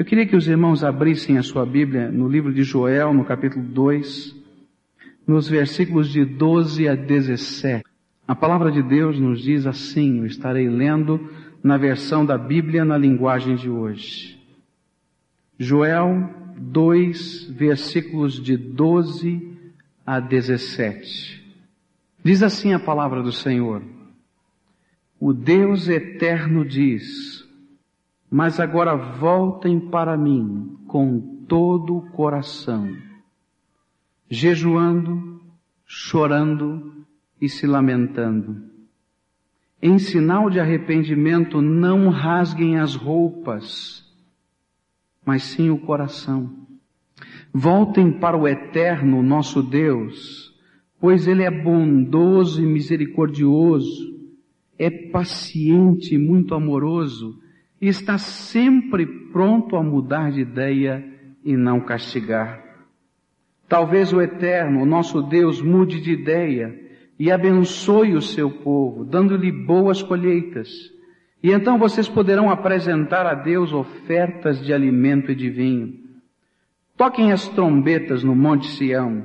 Eu queria que os irmãos abrissem a sua Bíblia no livro de Joel, no capítulo 2, nos versículos de 12 a 17. A palavra de Deus nos diz assim, eu estarei lendo na versão da Bíblia na linguagem de hoje. Joel 2, versículos de 12 a 17. Diz assim a palavra do Senhor. O Deus eterno diz, mas agora voltem para mim com todo o coração, jejuando, chorando e se lamentando. Em sinal de arrependimento, não rasguem as roupas, mas sim o coração. Voltem para o eterno nosso Deus, pois Ele é bondoso e misericordioso, é paciente e muito amoroso e está sempre pronto a mudar de ideia e não castigar. Talvez o Eterno, o nosso Deus, mude de ideia e abençoe o seu povo, dando-lhe boas colheitas. E então vocês poderão apresentar a Deus ofertas de alimento e de vinho. Toquem as trombetas no Monte Sião.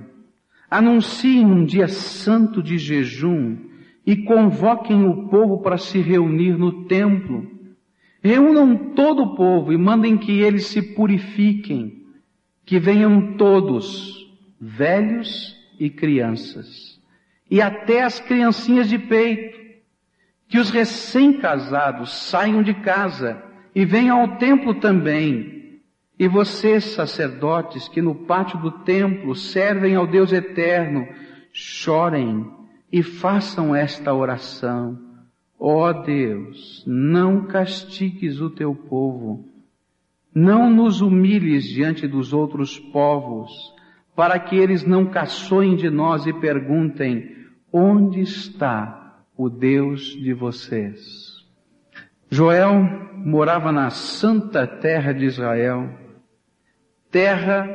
Anunciem um dia santo de jejum e convoquem o povo para se reunir no templo. Reúnam todo o povo e mandem que eles se purifiquem, que venham todos, velhos e crianças, e até as criancinhas de peito, que os recém-casados saiam de casa e venham ao templo também. E vocês, sacerdotes, que no pátio do templo servem ao Deus eterno, chorem e façam esta oração. Ó oh Deus, não castigues o teu povo, não nos humilhes diante dos outros povos, para que eles não caçoem de nós e perguntem, onde está o Deus de vocês? Joel morava na santa terra de Israel, terra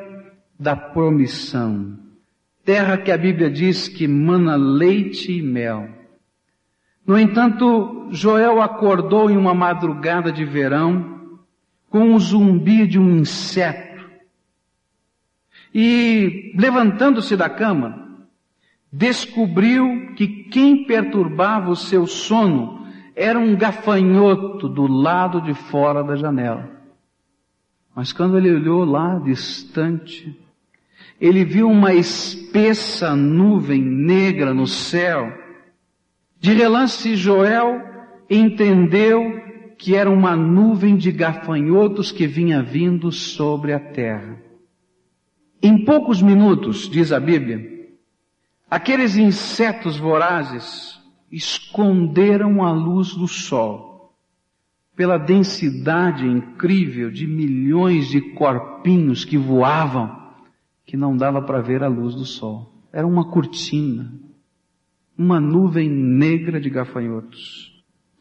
da promissão, terra que a Bíblia diz que mana leite e mel. No entanto, Joel acordou em uma madrugada de verão com o zumbi de um inseto. E, levantando-se da cama, descobriu que quem perturbava o seu sono era um gafanhoto do lado de fora da janela. Mas quando ele olhou lá distante, ele viu uma espessa nuvem negra no céu. De relance, Joel entendeu que era uma nuvem de gafanhotos que vinha vindo sobre a terra. Em poucos minutos, diz a Bíblia, aqueles insetos vorazes esconderam a luz do sol pela densidade incrível de milhões de corpinhos que voavam que não dava para ver a luz do sol. Era uma cortina, uma nuvem negra de gafanhotos.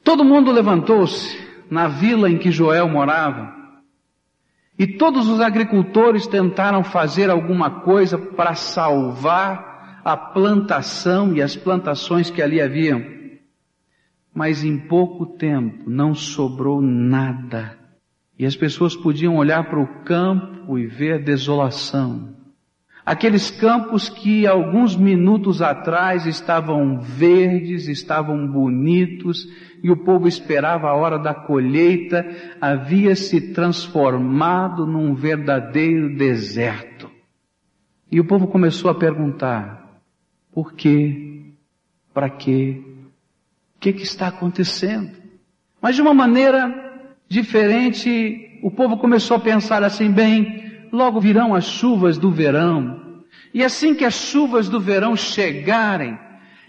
Todo mundo levantou-se na vila em que Joel morava. E todos os agricultores tentaram fazer alguma coisa para salvar a plantação e as plantações que ali haviam. Mas em pouco tempo não sobrou nada. E as pessoas podiam olhar para o campo e ver a desolação. Aqueles campos que alguns minutos atrás estavam verdes, estavam bonitos, e o povo esperava a hora da colheita, havia se transformado num verdadeiro deserto. E o povo começou a perguntar, por quê? Para quê? O que, que está acontecendo? Mas de uma maneira diferente, o povo começou a pensar assim, bem, logo virão as chuvas do verão. E assim que as chuvas do verão chegarem,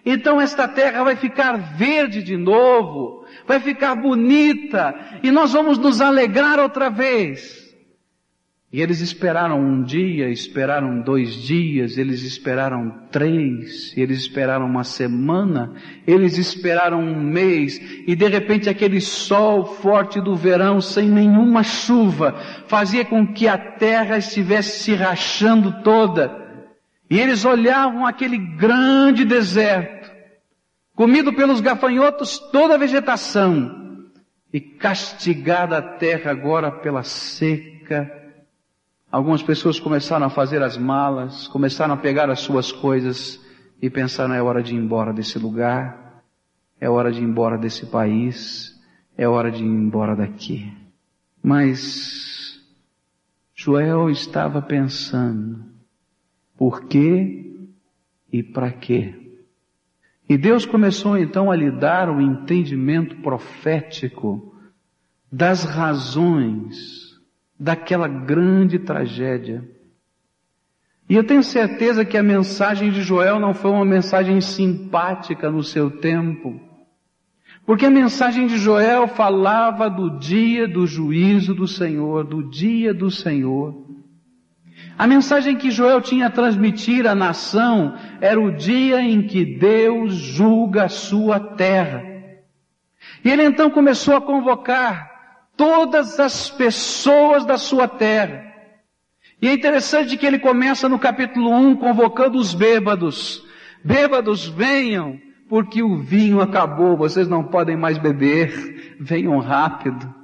então esta terra vai ficar verde de novo, vai ficar bonita, e nós vamos nos alegrar outra vez. E eles esperaram um dia, esperaram dois dias, eles esperaram três, eles esperaram uma semana, eles esperaram um mês, e de repente aquele sol forte do verão, sem nenhuma chuva, fazia com que a terra estivesse se rachando toda. E eles olhavam aquele grande deserto, comido pelos gafanhotos toda a vegetação, e castigada a terra agora pela seca. Algumas pessoas começaram a fazer as malas, começaram a pegar as suas coisas e pensaram é hora de ir embora desse lugar, é hora de ir embora desse país, é hora de ir embora daqui. Mas Joel estava pensando, por quê e para quê? E Deus começou então a lhe dar o entendimento profético das razões daquela grande tragédia. E eu tenho certeza que a mensagem de Joel não foi uma mensagem simpática no seu tempo. Porque a mensagem de Joel falava do dia do juízo do Senhor, do dia do Senhor. A mensagem que Joel tinha a transmitir à nação era o dia em que Deus julga a sua terra. E ele então começou a convocar todas as pessoas da sua terra. E é interessante que ele começa no capítulo 1 convocando os bêbados. Bêbados, venham, porque o vinho acabou, vocês não podem mais beber, venham rápido.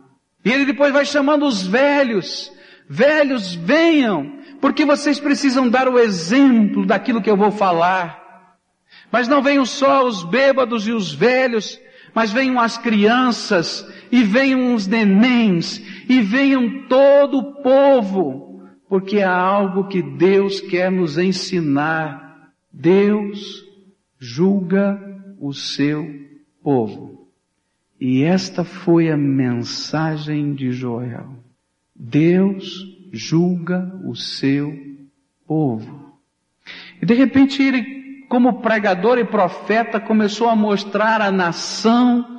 E ele depois vai chamando os velhos. Velhos, venham, porque vocês precisam dar o exemplo daquilo que eu vou falar. Mas não venham só os bêbados e os velhos, mas venham as crianças, e venham os nenéns, e venham todo o povo, porque há algo que Deus quer nos ensinar. Deus julga o seu povo. E esta foi a mensagem de Joel. Deus julga o seu povo. E de repente ele, como pregador e profeta, começou a mostrar à nação,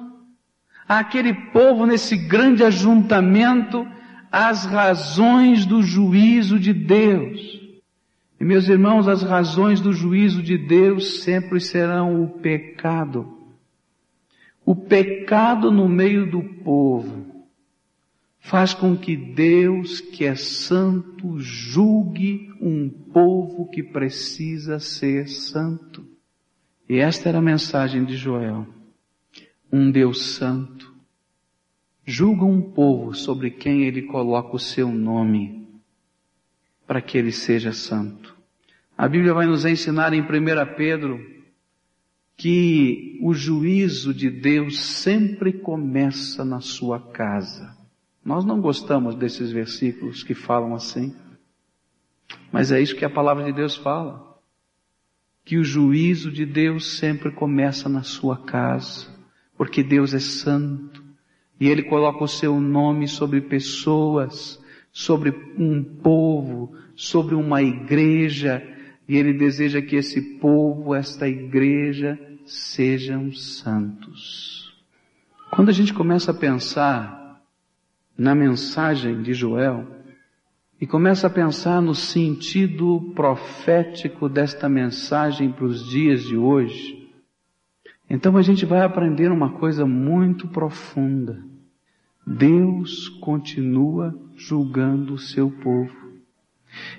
àquele povo nesse grande ajuntamento, as razões do juízo de Deus. E meus irmãos, as razões do juízo de Deus sempre serão o pecado. O pecado no meio do povo faz com que Deus, que é santo, julgue um povo que precisa ser santo. E esta era a mensagem de Joel. Um Deus santo julga um povo sobre quem ele coloca o seu nome para que ele seja santo. A Bíblia vai nos ensinar em 1 Pedro que o juízo de Deus sempre começa na sua casa. Nós não gostamos desses versículos que falam assim. Mas é isso que a palavra de Deus fala. Que o juízo de Deus sempre começa na sua casa, porque Deus é santo e Ele coloca o seu nome sobre pessoas, sobre um povo, sobre uma igreja, e Ele deseja que esse povo, esta igreja, sejam santos. Quando a gente começa a pensar na mensagem de Joel e começa a pensar no sentido profético desta mensagem para os dias de hoje, então a gente vai aprender uma coisa muito profunda. Deus continua julgando o seu povo.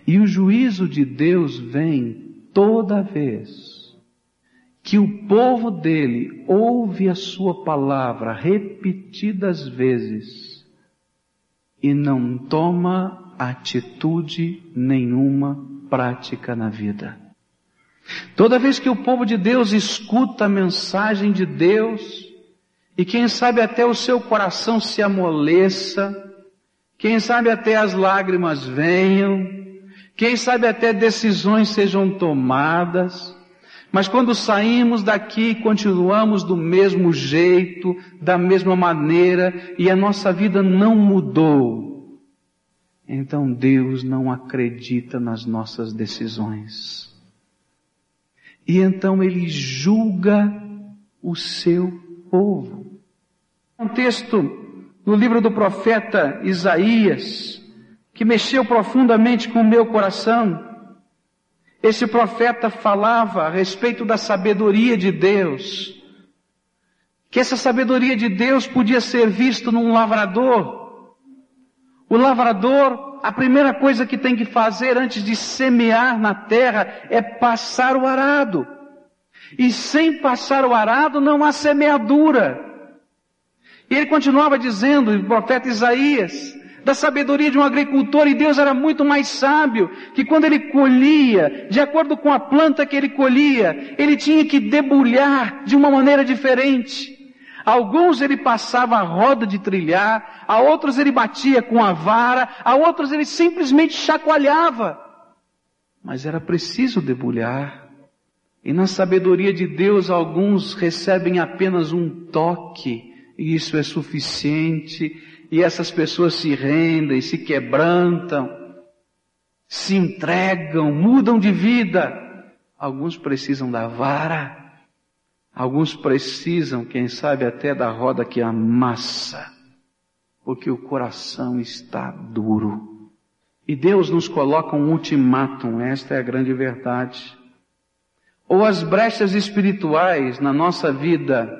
E o juízo de Deus vem toda vez que o povo dele ouve a sua palavra repetidas vezes e não toma atitude nenhuma prática na vida. Toda vez que o povo de Deus escuta a mensagem de Deus, e quem sabe até o seu coração se amoleça, quem sabe até as lágrimas venham, quem sabe até decisões sejam tomadas, mas quando saímos daqui, continuamos do mesmo jeito, da mesma maneira, e a nossa vida não mudou. Então Deus não acredita nas nossas decisões. E então Ele julga o seu povo. Um texto no livro do profeta Isaías, que mexeu profundamente com o meu coração, esse profeta falava a respeito da sabedoria de Deus, que essa sabedoria de Deus podia ser vista num lavrador. O lavrador, a primeira coisa que tem que fazer antes de semear na terra é passar o arado. E sem passar o arado não há semeadura. E ele continuava dizendo, o profeta Isaías, da sabedoria de um agricultor, e Deus era muito mais sábio, que quando ele colhia, de acordo com a planta que ele colhia, ele tinha que debulhar de uma maneira diferente. Alguns ele passava a roda de trilhar, a outros ele batia com a vara, a outros ele simplesmente chacoalhava. Mas era preciso debulhar. E na sabedoria de Deus, alguns recebem apenas um toque, e isso é suficiente, e essas pessoas se rendem, se quebrantam, se entregam, mudam de vida. Alguns precisam da vara, alguns precisam, quem sabe, até da roda que amassa, porque o coração está duro. E Deus nos coloca um ultimátum, esta é a grande verdade. Ou as brechas espirituais na nossa vida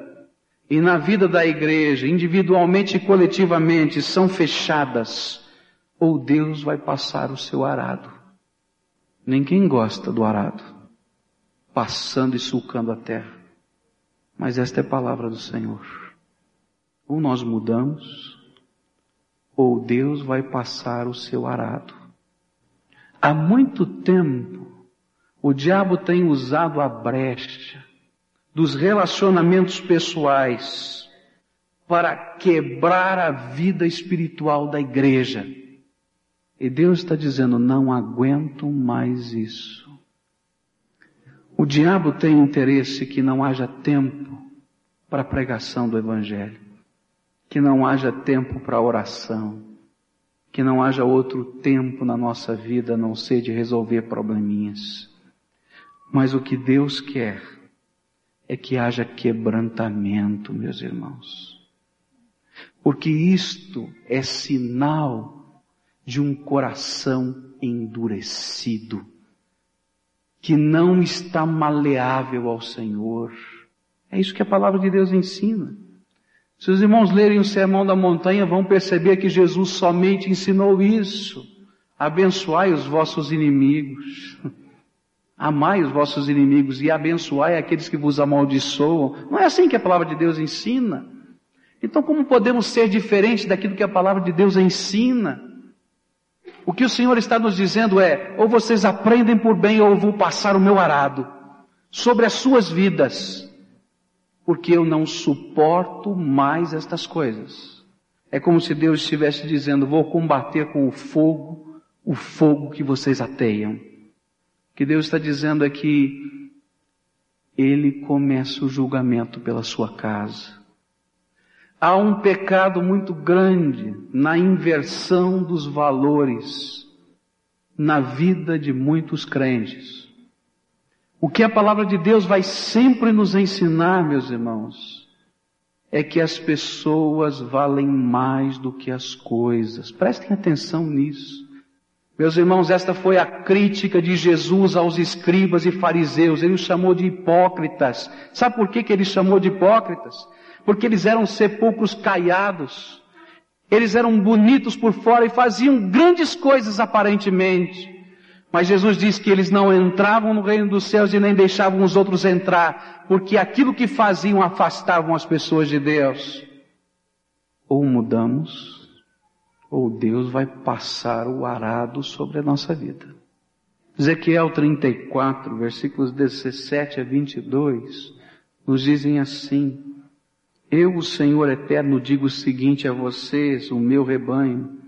e na vida da igreja, individualmente e coletivamente, são fechadas, ou Deus vai passar o seu arado. Ninguém gosta do arado, passando e sulcando a terra. Mas esta é a palavra do Senhor. Ou nós mudamos, ou Deus vai passar o seu arado. Há muito tempo, o diabo tem usado a brecha dos relacionamentos pessoais para quebrar a vida espiritual da igreja. E Deus está dizendo, não aguento mais isso. O diabo tem interesse que não haja tempo para a pregação do Evangelho, que não haja tempo para oração, que não haja outro tempo na nossa vida a não ser de resolver probleminhas. Mas o que Deus quer é que haja quebrantamento, meus irmãos. Porque isto é sinal de um coração endurecido, que não está maleável ao Senhor. É isso que a palavra de Deus ensina. Se os irmãos lerem o Sermão da Montanha, vão perceber que Jesus somente ensinou isso. Abençoai os vossos inimigos. Amai os vossos inimigos e abençoai aqueles que vos amaldiçoam. Não é assim que a palavra de Deus ensina. Então como podemos ser diferentes daquilo que a palavra de Deus ensina? O que o Senhor está nos dizendo é, ou vocês aprendem por bem ou eu vou passar o meu arado sobre as suas vidas, porque eu não suporto mais estas coisas. É como se Deus estivesse dizendo, vou combater com o fogo, o fogo que vocês ateiam que Deus está dizendo é que Ele começa o julgamento pela sua casa. Há um pecado muito grande na inversão dos valores na vida de muitos crentes. O que a palavra de Deus vai sempre nos ensinar, meus irmãos, é que as pessoas valem mais do que as coisas. Prestem atenção nisso. Meus irmãos, esta foi a crítica de Jesus aos escribas e fariseus. Ele os chamou de hipócritas. Sabe por que, que ele chamou de hipócritas? Porque eles eram sepulcros caiados. Eles eram bonitos por fora e faziam grandes coisas aparentemente. Mas Jesus disse que eles não entravam no reino dos céus e nem deixavam os outros entrar, porque aquilo que faziam afastavam as pessoas de Deus. Ou mudamos, ou Deus vai passar o arado sobre a nossa vida. Ezequiel 34, versículos 17 a 22, nos dizem assim, Eu, o Senhor Eterno, digo o seguinte a vocês, o meu rebanho,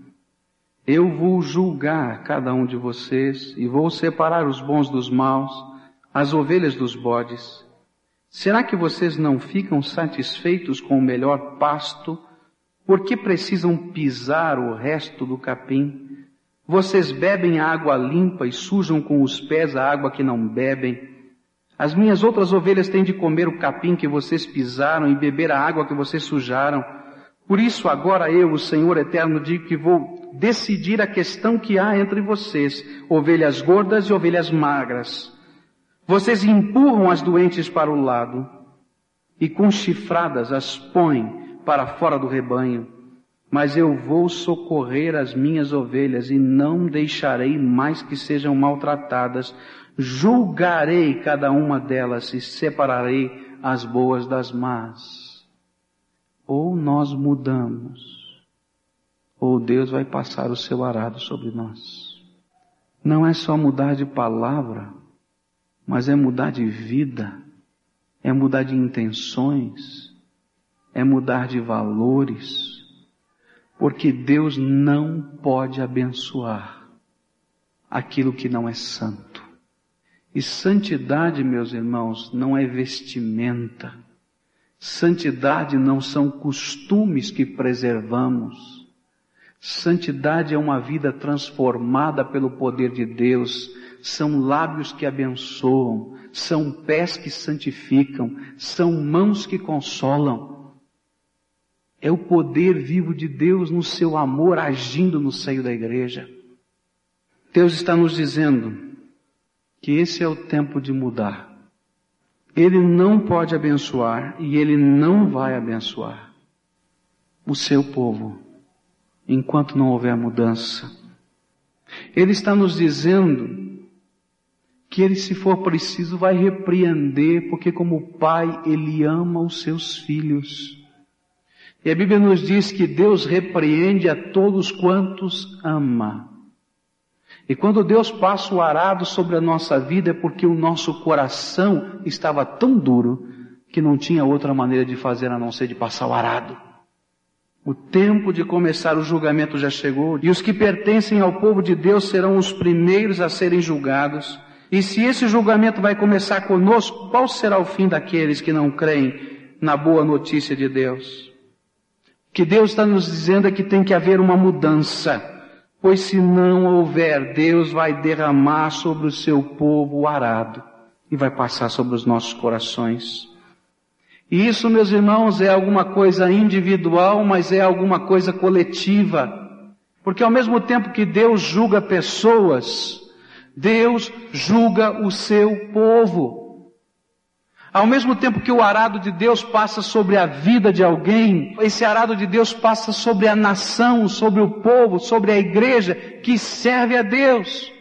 eu vou julgar cada um de vocês e vou separar os bons dos maus, as ovelhas dos bodes. Será que vocês não ficam satisfeitos com o melhor pasto por que precisam pisar o resto do capim? Vocês bebem água limpa e sujam com os pés a água que não bebem. As minhas outras ovelhas têm de comer o capim que vocês pisaram e beber a água que vocês sujaram. Por isso agora eu, o Senhor Eterno, digo que vou decidir a questão que há entre vocês, ovelhas gordas e ovelhas magras. Vocês empurram as doentes para o lado e com chifradas as põem para fora do rebanho, mas eu vou socorrer as minhas ovelhas e não deixarei mais que sejam maltratadas. Julgarei cada uma delas e separarei as boas das más. Ou nós mudamos, ou Deus vai passar o seu arado sobre nós. Não é só mudar de palavra, mas é mudar de vida, é mudar de intenções, é mudar de valores, porque Deus não pode abençoar aquilo que não é santo. E santidade, meus irmãos, não é vestimenta. Santidade não são costumes que preservamos. Santidade é uma vida transformada pelo poder de Deus, são lábios que abençoam, são pés que santificam, são mãos que consolam. É o poder vivo de Deus no seu amor agindo no seio da igreja. Deus está nos dizendo que esse é o tempo de mudar. Ele não pode abençoar e ele não vai abençoar o seu povo enquanto não houver mudança. Ele está nos dizendo que ele, se for preciso, vai repreender, porque como pai, ele ama os seus filhos. E a Bíblia nos diz que Deus repreende a todos quantos ama. E quando Deus passa o arado sobre a nossa vida é porque o nosso coração estava tão duro que não tinha outra maneira de fazer a não ser de passar o arado. O tempo de começar o julgamento já chegou, e os que pertencem ao povo de Deus serão os primeiros a serem julgados. E se esse julgamento vai começar conosco, qual será o fim daqueles que não creem na boa notícia de Deus? O que Deus está nos dizendo é que tem que haver uma mudança, pois se não houver, Deus vai derramar sobre o seu povo o arado e vai passar sobre os nossos corações. E isso, meus irmãos, é alguma coisa individual, mas é alguma coisa coletiva. Porque ao mesmo tempo que Deus julga pessoas, Deus julga o seu povo. Ao mesmo tempo que o arado de Deus passa sobre a vida de alguém, esse arado de Deus passa sobre a nação, sobre o povo, sobre a igreja que serve a Deus.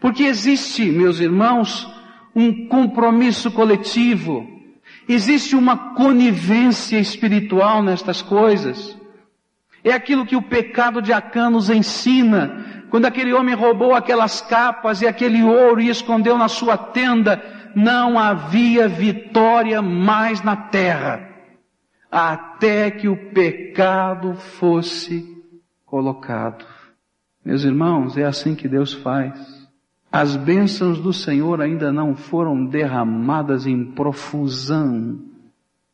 Porque existe, meus irmãos, um compromisso coletivo Existe uma conivência espiritual nestas coisas. É aquilo que o pecado de Acã nos ensina. Quando aquele homem roubou aquelas capas e aquele ouro e escondeu na sua tenda, não havia vitória mais na terra, até que o pecado fosse colocado. Meus irmãos, é assim que Deus faz. As bênçãos do Senhor ainda não foram derramadas em profusão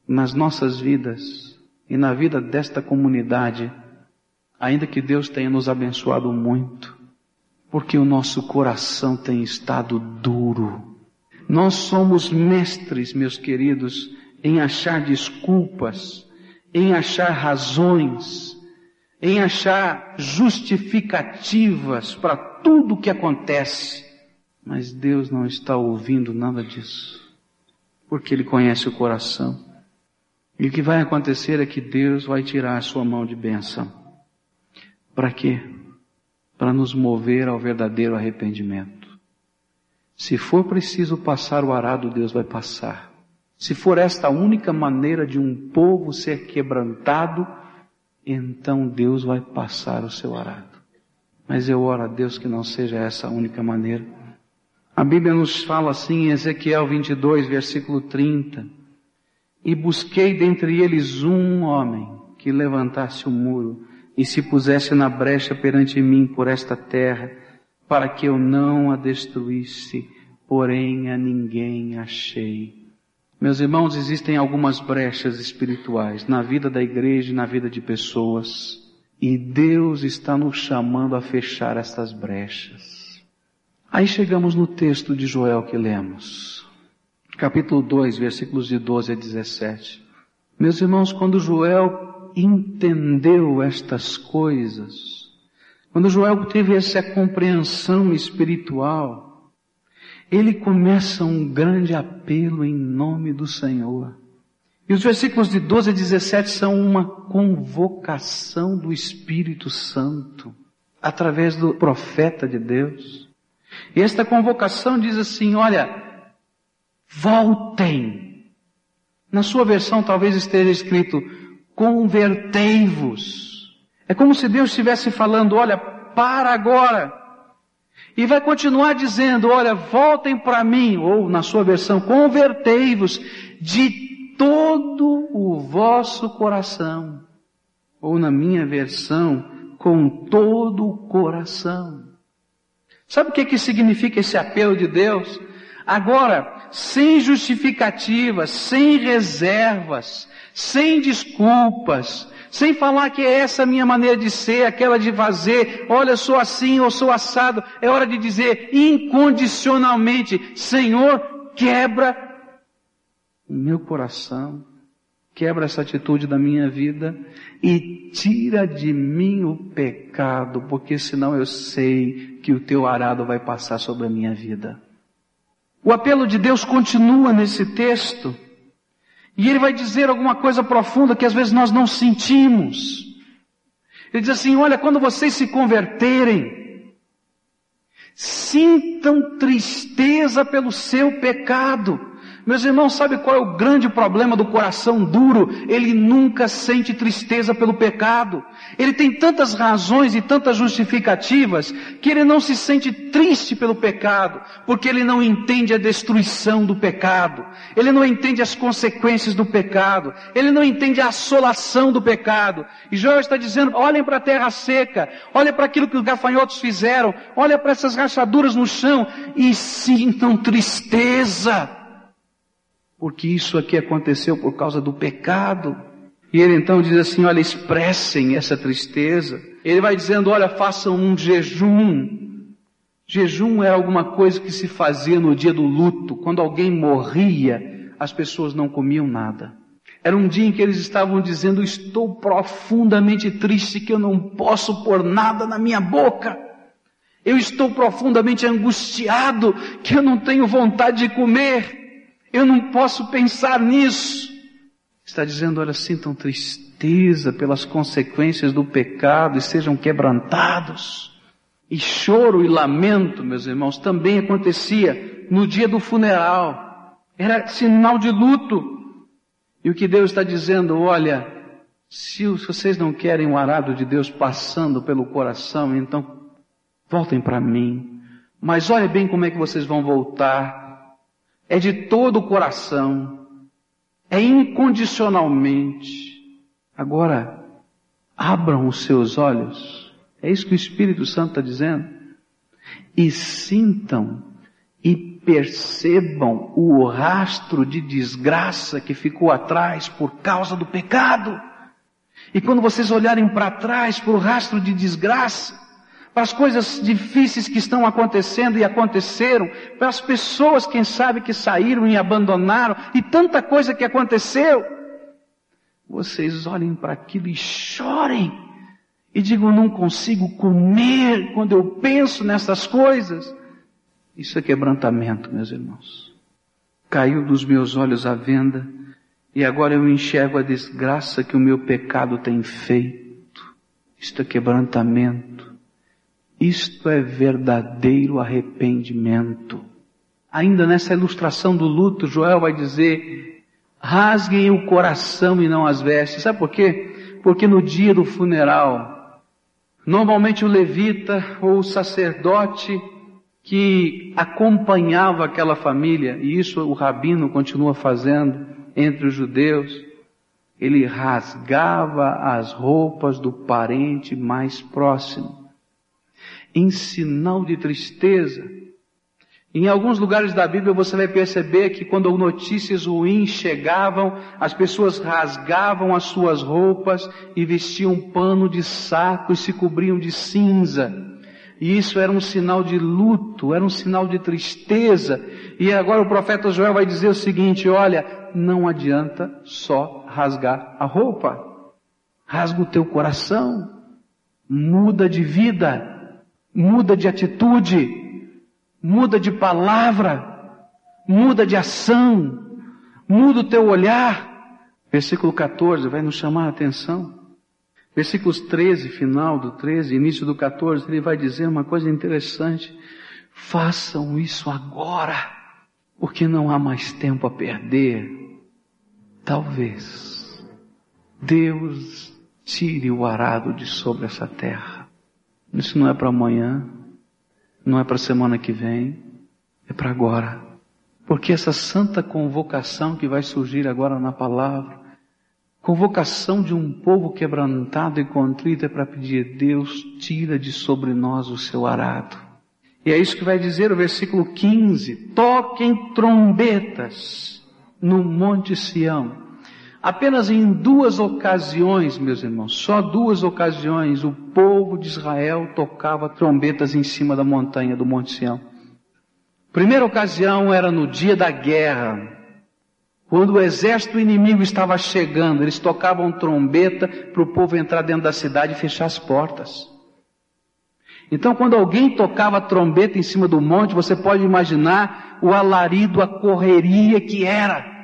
nas nossas vidas e na vida desta comunidade, ainda que Deus tenha nos abençoado muito, porque o nosso coração tem estado duro. Nós somos mestres, meus queridos, em achar desculpas, em achar razões, em achar justificativas para tudo o que acontece. Mas Deus não está ouvindo nada disso, porque Ele conhece o coração. E o que vai acontecer é que Deus vai tirar a sua mão de bênção. Para quê? Para nos mover ao verdadeiro arrependimento. Se for preciso passar o arado, Deus vai passar. Se for esta a única maneira de um povo ser quebrantado, então Deus vai passar o seu arado. Mas eu oro a Deus que não seja essa a única maneira a Bíblia nos fala assim em Ezequiel 22, versículo 30. E busquei dentre eles um homem que levantasse o muro e se pusesse na brecha perante mim por esta terra, para que eu não a destruísse, porém a ninguém achei. Meus irmãos, existem algumas brechas espirituais na vida da igreja e na vida de pessoas, e Deus está nos chamando a fechar essas brechas. Aí chegamos no texto de Joel que lemos. Capítulo 2, versículos de 12 a 17. Meus irmãos, quando Joel entendeu estas coisas, quando Joel teve essa compreensão espiritual, ele começa um grande apelo em nome do Senhor. E os versículos de 12 a 17 são uma convocação do Espírito Santo através do profeta de Deus. E esta convocação diz assim, olha, voltem. Na sua versão talvez esteja escrito, convertei-vos. É como se Deus estivesse falando, olha, para agora. E vai continuar dizendo, olha, voltem para mim, ou na sua versão, convertei-vos de todo o vosso coração. Ou na minha versão, com todo o coração. Sabe o que, que significa esse apelo de Deus? Agora, sem justificativas, sem reservas, sem desculpas, sem falar que é essa a minha maneira de ser, aquela de fazer, olha, sou assim ou sou assado. É hora de dizer incondicionalmente, Senhor, quebra o meu coração, quebra essa atitude da minha vida e tira de mim o pecado, porque senão eu sei que o teu arado vai passar sobre a minha vida. O apelo de Deus continua nesse texto. E ele vai dizer alguma coisa profunda que às vezes nós não sentimos. Ele diz assim: olha, quando vocês se converterem, sintam tristeza pelo seu pecado. Meus irmãos, sabe qual é o grande problema do coração duro? Ele nunca sente tristeza pelo pecado. Ele tem tantas razões e tantas justificativas que ele não se sente triste pelo pecado, porque ele não entende a destruição do pecado. Ele não entende as consequências do pecado. Ele não entende a assolação do pecado. E Joel está dizendo, olhem para a terra seca, olhem para aquilo que os gafanhotos fizeram, olhem para essas rachaduras no chão e sintam tristeza porque isso aqui aconteceu por causa do pecado. E ele então diz assim, olha, expressem essa tristeza. Ele vai dizendo, olha, façam um jejum. Jejum era alguma coisa que se fazia no dia do luto. Quando alguém morria, as pessoas não comiam nada. Era um dia em que eles estavam dizendo, estou profundamente triste que eu não posso pôr nada na minha boca. Eu estou profundamente angustiado que eu não tenho vontade de comer. Eu não posso pensar nisso. Está dizendo, olha, sintam tristeza pelas consequências do pecado e sejam quebrantados. E choro e lamento, meus irmãos, também acontecia no dia do funeral. Era sinal de luto. E o que Deus está dizendo, olha, se vocês não querem o arado de Deus passando pelo coração, então voltem para mim. Mas olhe bem como é que vocês vão voltar é de todo o coração, é incondicionalmente. Agora, abram os seus olhos, é isso que o Espírito Santo está dizendo, e sintam e percebam o rastro de desgraça que ficou atrás por causa do pecado. E quando vocês olharem para trás para o rastro de desgraça, para as coisas difíceis que estão acontecendo e aconteceram, para as pessoas, quem sabe, que saíram e abandonaram, e tanta coisa que aconteceu. Vocês olhem para aquilo e chorem, e digam, não consigo comer quando eu penso nessas coisas. Isso é quebrantamento, meus irmãos. Caiu dos meus olhos a venda, e agora eu enxergo a desgraça que o meu pecado tem feito. Isto é quebrantamento. Isto é verdadeiro arrependimento. Ainda nessa ilustração do luto, Joel vai dizer, rasguem o coração e não as vestes. Sabe por quê? Porque no dia do funeral, normalmente o levita ou o sacerdote que acompanhava aquela família, e isso o rabino continua fazendo entre os judeus, ele rasgava as roupas do parente mais próximo em sinal de tristeza. Em alguns lugares da Bíblia você vai perceber que quando notícias ruins chegavam, as pessoas rasgavam as suas roupas e vestiam pano de saco e se cobriam de cinza. E isso era um sinal de luto, era um sinal de tristeza. E agora o profeta Joel vai dizer o seguinte, olha, não adianta só rasgar a roupa. Rasga o teu coração. Muda de vida muda de atitude, muda de palavra, muda de ação, muda o teu olhar. Versículo 14 vai nos chamar a atenção. Versículos 13, final do 13, início do 14, ele vai dizer uma coisa interessante. Façam isso agora, porque não há mais tempo a perder. Talvez Deus tire o arado de sobre essa terra. Isso não é para amanhã, não é para semana que vem, é para agora. Porque essa santa convocação que vai surgir agora na palavra, convocação de um povo quebrantado e contrito é para pedir, Deus, tira de sobre nós o seu arado. E é isso que vai dizer o versículo 15: toquem trombetas no Monte Sião. Apenas em duas ocasiões, meus irmãos, só duas ocasiões, o povo de Israel tocava trombetas em cima da montanha do Monte Sião. Primeira ocasião era no dia da guerra, quando o exército inimigo estava chegando, eles tocavam trombeta para o povo entrar dentro da cidade e fechar as portas. Então, quando alguém tocava trombeta em cima do monte, você pode imaginar o alarido, a correria que era.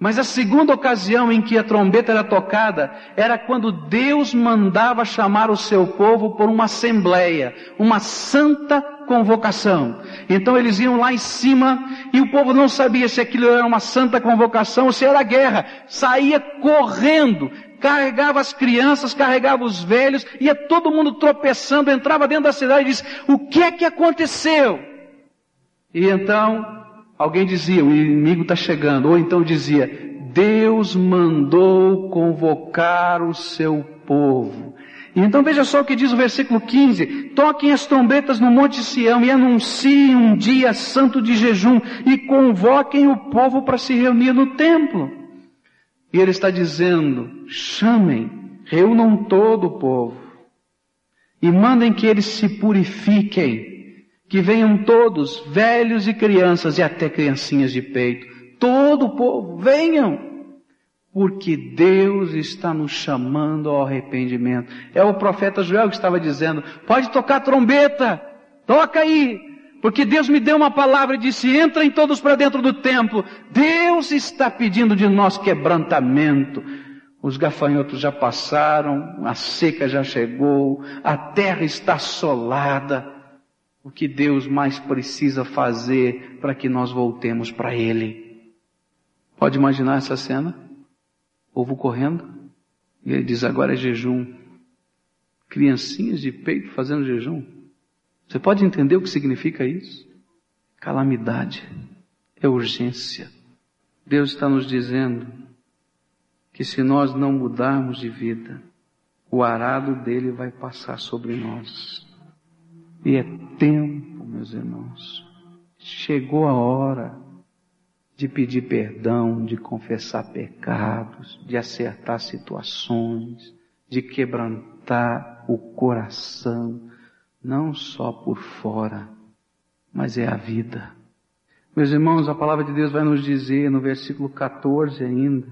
Mas a segunda ocasião em que a trombeta era tocada era quando Deus mandava chamar o seu povo por uma assembleia, uma santa convocação. Então eles iam lá em cima e o povo não sabia se aquilo era uma santa convocação ou se era guerra. Saía correndo, carregava as crianças, carregava os velhos, ia todo mundo tropeçando, entrava dentro da cidade e disse, o que é que aconteceu? E então Alguém dizia, o inimigo está chegando. Ou então dizia, Deus mandou convocar o seu povo. E então veja só o que diz o versículo 15: Toquem as trombetas no Monte Sião e anunciem um dia santo de jejum e convoquem o povo para se reunir no templo. E ele está dizendo: chamem, reúnam todo o povo e mandem que eles se purifiquem que venham todos, velhos e crianças e até criancinhas de peito, todo o povo, venham, porque Deus está nos chamando ao arrependimento. É o profeta Joel que estava dizendo, pode tocar trombeta, toca aí, porque Deus me deu uma palavra e disse, entrem todos para dentro do templo. Deus está pedindo de nós quebrantamento. Os gafanhotos já passaram, a seca já chegou, a terra está assolada o que Deus mais precisa fazer para que nós voltemos para Ele. Pode imaginar essa cena? Povo correndo, e ele diz: agora é jejum. Criancinhas de peito fazendo jejum. Você pode entender o que significa isso? Calamidade, é urgência. Deus está nos dizendo que se nós não mudarmos de vida, o arado dele vai passar sobre nós. E é tempo, meus irmãos. Chegou a hora de pedir perdão, de confessar pecados, de acertar situações, de quebrantar o coração, não só por fora, mas é a vida. Meus irmãos, a palavra de Deus vai nos dizer no versículo 14 ainda,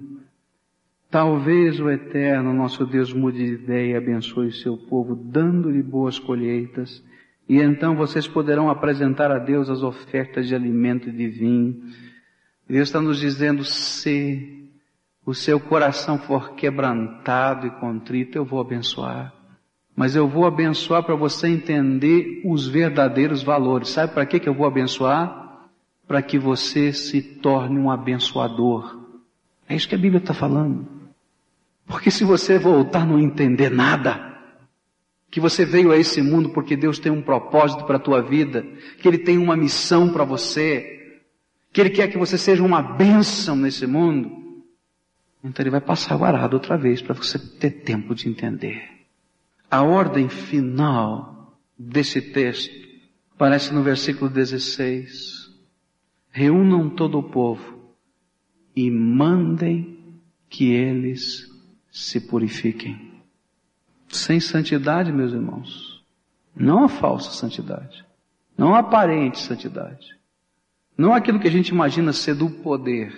Talvez o Eterno, nosso Deus, mude de ideia e abençoe o seu povo, dando-lhe boas colheitas e então vocês poderão apresentar a Deus as ofertas de alimento e de vinho. Deus está nos dizendo, se o seu coração for quebrantado e contrito, eu vou abençoar. Mas eu vou abençoar para você entender os verdadeiros valores. Sabe para que, eu vou abençoar? Para que você se torne um abençoador. É isso que a Bíblia está falando. Porque se você voltar não entender nada, que você veio a esse mundo porque Deus tem um propósito para a tua vida, que Ele tem uma missão para você, que Ele quer que você seja uma bênção nesse mundo. Então Ele vai passar o arado outra vez para você ter tempo de entender. A ordem final desse texto aparece no versículo 16. Reúnam todo o povo e mandem que eles se purifiquem. Sem santidade, meus irmãos. Não a falsa santidade. Não a aparente santidade. Não aquilo que a gente imagina ser do poder.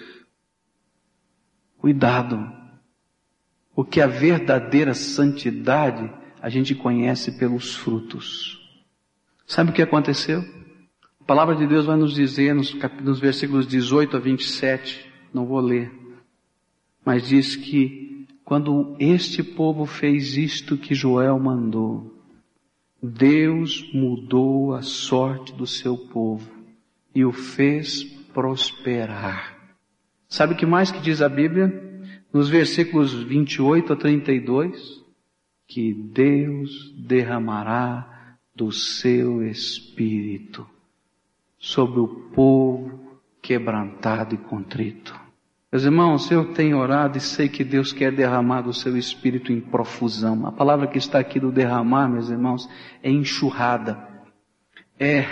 Cuidado. Porque a verdadeira santidade a gente conhece pelos frutos. Sabe o que aconteceu? A palavra de Deus vai nos dizer nos, nos versículos 18 a 27, não vou ler, mas diz que quando este povo fez isto que Joel mandou, Deus mudou a sorte do seu povo e o fez prosperar. Sabe o que mais que diz a Bíblia? nos versículos 28 a 32, que Deus derramará do seu espírito sobre o povo quebrantado e contrito. Meus irmãos, eu tenho orado e sei que Deus quer derramar do seu espírito em profusão. A palavra que está aqui do derramar, meus irmãos, é enxurrada. É,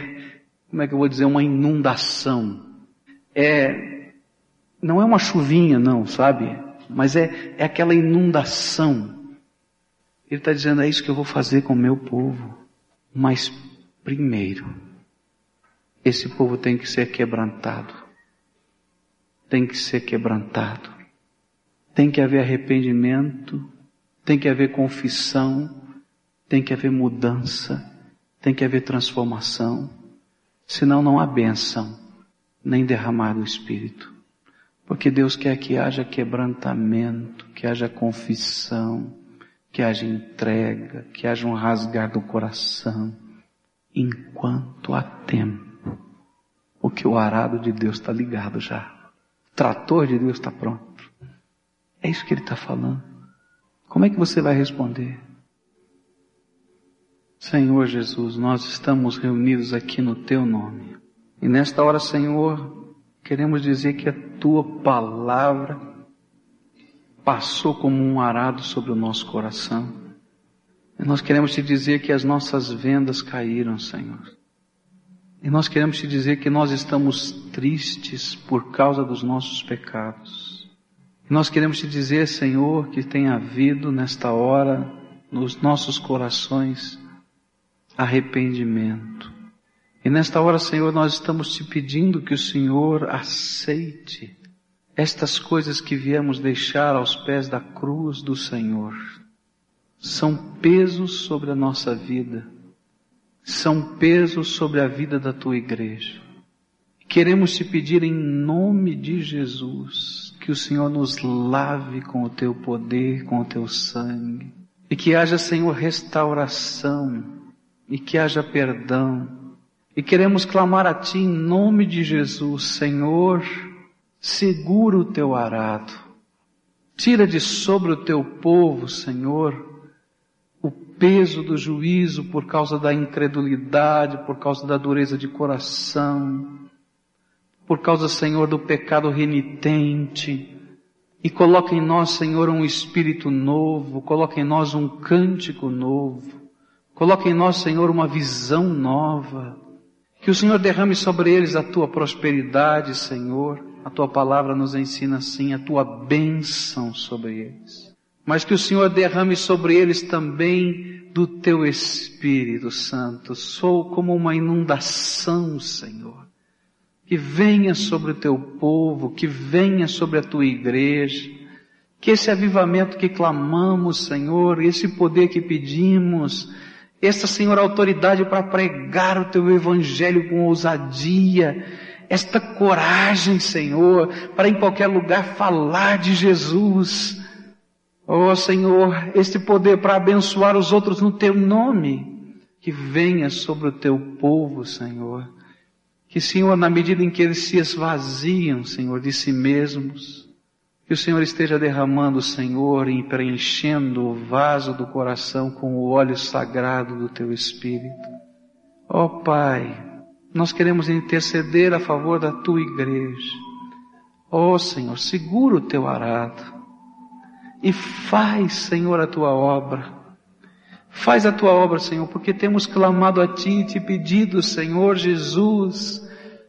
como é que eu vou dizer, uma inundação. É, não é uma chuvinha não, sabe? Mas é, é aquela inundação. Ele está dizendo, é isso que eu vou fazer com o meu povo. Mas primeiro, esse povo tem que ser quebrantado. Tem que ser quebrantado. Tem que haver arrependimento. Tem que haver confissão. Tem que haver mudança. Tem que haver transformação. Senão não há bênção, nem derramar do Espírito. Porque Deus quer que haja quebrantamento, que haja confissão, que haja entrega, que haja um rasgar do coração, enquanto há tempo. Porque o arado de Deus está ligado já. Trator de Deus está pronto. É isso que ele está falando. Como é que você vai responder? Senhor Jesus, nós estamos reunidos aqui no Teu nome. E nesta hora, Senhor, queremos dizer que a Tua palavra passou como um arado sobre o nosso coração. E nós queremos te dizer que as nossas vendas caíram, Senhor. E nós queremos te dizer que nós estamos tristes por causa dos nossos pecados. E nós queremos te dizer, Senhor, que tem havido nesta hora nos nossos corações arrependimento. E nesta hora, Senhor, nós estamos te pedindo que o Senhor aceite estas coisas que viemos deixar aos pés da cruz do Senhor. São pesos sobre a nossa vida são pesos sobre a vida da tua igreja. Queremos te pedir em nome de Jesus que o Senhor nos lave com o teu poder, com o teu sangue, e que haja, Senhor, restauração, e que haja perdão. E queremos clamar a Ti em nome de Jesus, Senhor, segura o teu arado, tira de sobre o teu povo, Senhor, peso do juízo por causa da incredulidade, por causa da dureza de coração, por causa, Senhor, do pecado renitente. E coloca em nós, Senhor, um espírito novo, coloca em nós um cântico novo, coloca em nós, Senhor, uma visão nova. Que o Senhor derrame sobre eles a tua prosperidade, Senhor. A tua palavra nos ensina assim, a tua bênção sobre eles mas que o Senhor derrame sobre eles também do teu Espírito Santo. Sou como uma inundação, Senhor. Que venha sobre o teu povo, que venha sobre a tua igreja, que esse avivamento que clamamos, Senhor, esse poder que pedimos, esta, Senhor, autoridade para pregar o teu evangelho com ousadia, esta coragem, Senhor, para em qualquer lugar falar de Jesus, Oh Senhor, este poder para abençoar os outros no teu nome, que venha sobre o teu povo, Senhor. Que, Senhor, na medida em que eles se esvaziam, Senhor, de si mesmos, que o Senhor esteja derramando, Senhor, e preenchendo o vaso do coração com o óleo sagrado do teu Espírito. Ó oh, Pai, nós queremos interceder a favor da tua igreja. Ó oh, Senhor, segura o teu arado e faz, Senhor, a tua obra. Faz a tua obra, Senhor, porque temos clamado a Ti e te pedido, Senhor Jesus,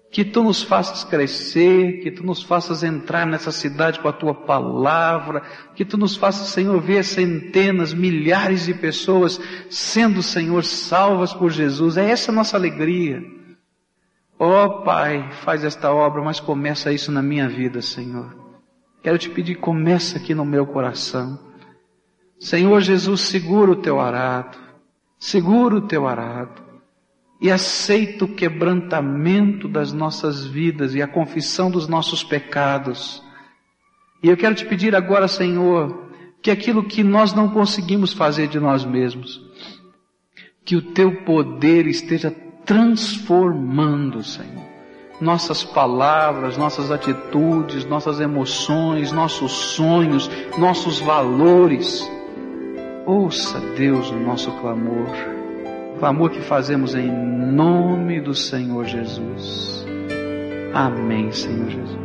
que Tu nos faças crescer, que Tu nos faças entrar nessa cidade com a Tua palavra, que Tu nos faças, Senhor, ver centenas, milhares de pessoas sendo, Senhor, salvas por Jesus. É essa a nossa alegria. Ó oh, Pai, faz esta obra, mas começa isso na minha vida, Senhor. Quero te pedir, começa aqui no meu coração. Senhor Jesus, segura o teu arado, segura o teu arado e aceita o quebrantamento das nossas vidas e a confissão dos nossos pecados. E eu quero te pedir agora, Senhor, que aquilo que nós não conseguimos fazer de nós mesmos, que o teu poder esteja transformando, Senhor nossas palavras, nossas atitudes, nossas emoções, nossos sonhos, nossos valores. Ouça Deus o nosso clamor, clamor que fazemos em nome do Senhor Jesus. Amém, Senhor Jesus.